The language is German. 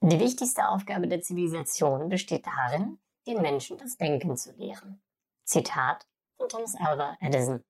Die wichtigste Aufgabe der Zivilisation besteht darin, den Menschen das Denken zu lehren. Zitat von Thomas Alva Edison